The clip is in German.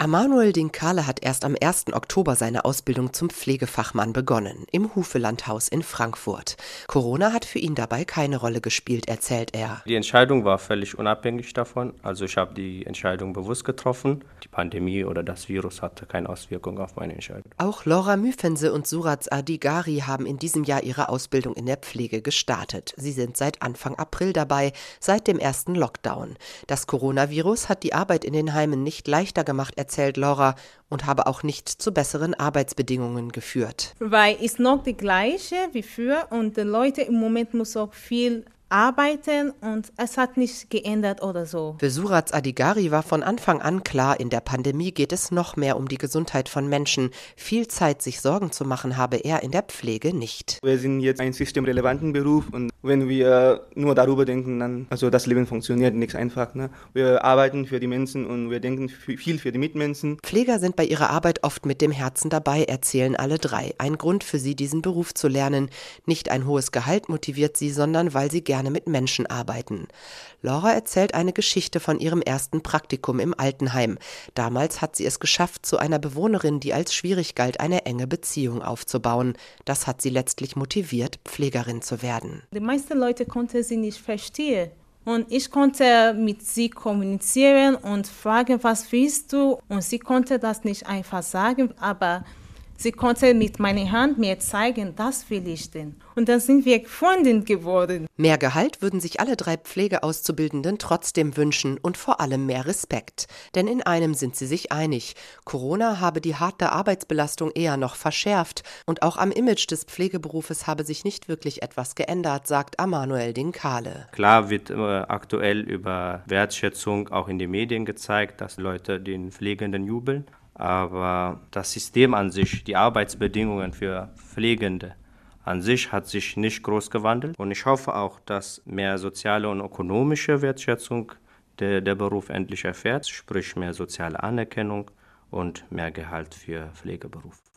Amanuel Dinkale hat erst am 1. Oktober seine Ausbildung zum Pflegefachmann begonnen, im Hufelandhaus in Frankfurt. Corona hat für ihn dabei keine Rolle gespielt, erzählt er. Die Entscheidung war völlig unabhängig davon. Also ich habe die Entscheidung bewusst getroffen. Die Pandemie oder das Virus hatte keine Auswirkung auf meine Entscheidung. Auch Laura Müfense und Surats Adigari haben in diesem Jahr ihre Ausbildung in der Pflege gestartet. Sie sind seit Anfang April dabei, seit dem ersten Lockdown. Das Coronavirus hat die Arbeit in den Heimen nicht leichter gemacht, erzählt Laura, und habe auch nicht zu besseren Arbeitsbedingungen geführt. Weil es noch die gleiche wie früher und die Leute im Moment muss auch viel arbeiten und es hat nicht geändert oder so. Für Surats Adigari war von Anfang an klar, in der Pandemie geht es noch mehr um die Gesundheit von Menschen. Viel Zeit, sich Sorgen zu machen, habe er in der Pflege nicht. Wir sind jetzt ein systemrelevanten Beruf und wenn wir nur darüber denken, dann, also das Leben funktioniert nichts einfach. Ne? Wir arbeiten für die Menschen und wir denken viel für die Mitmenschen. Pfleger sind bei ihrer Arbeit oft mit dem Herzen dabei, erzählen alle drei. Ein Grund für sie, diesen Beruf zu lernen. Nicht ein hohes Gehalt motiviert sie, sondern weil sie gerne gerne mit Menschen arbeiten. Laura erzählt eine Geschichte von ihrem ersten Praktikum im Altenheim. Damals hat sie es geschafft, zu einer Bewohnerin, die als schwierig galt, eine enge Beziehung aufzubauen. Das hat sie letztlich motiviert, Pflegerin zu werden. Die meisten Leute konnten sie nicht verstehen. Und ich konnte mit sie kommunizieren und fragen, was willst du? Und sie konnte das nicht einfach sagen, aber Sie konnte mit meiner Hand mir zeigen, das will ich denn. Und dann sind wir Freundin geworden. Mehr Gehalt würden sich alle drei Pflegeauszubildenden trotzdem wünschen und vor allem mehr Respekt. Denn in einem sind sie sich einig. Corona habe die harte Arbeitsbelastung eher noch verschärft und auch am Image des Pflegeberufes habe sich nicht wirklich etwas geändert, sagt Amanuel Dinkale. Klar wird aktuell über Wertschätzung auch in den Medien gezeigt, dass Leute den Pflegenden jubeln. Aber das System an sich, die Arbeitsbedingungen für Pflegende an sich hat sich nicht groß gewandelt. Und ich hoffe auch, dass mehr soziale und ökonomische Wertschätzung der, der Beruf endlich erfährt, sprich mehr soziale Anerkennung und mehr Gehalt für Pflegeberuf.